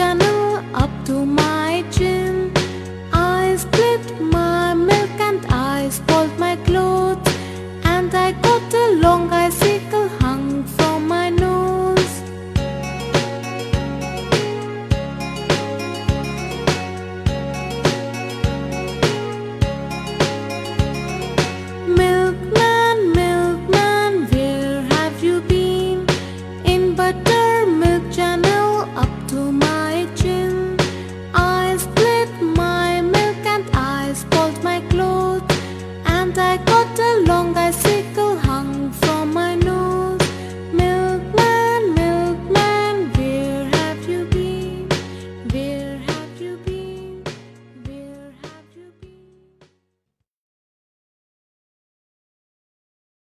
channel up to my chin. I split my milk and I spoiled my clothes. And I got a long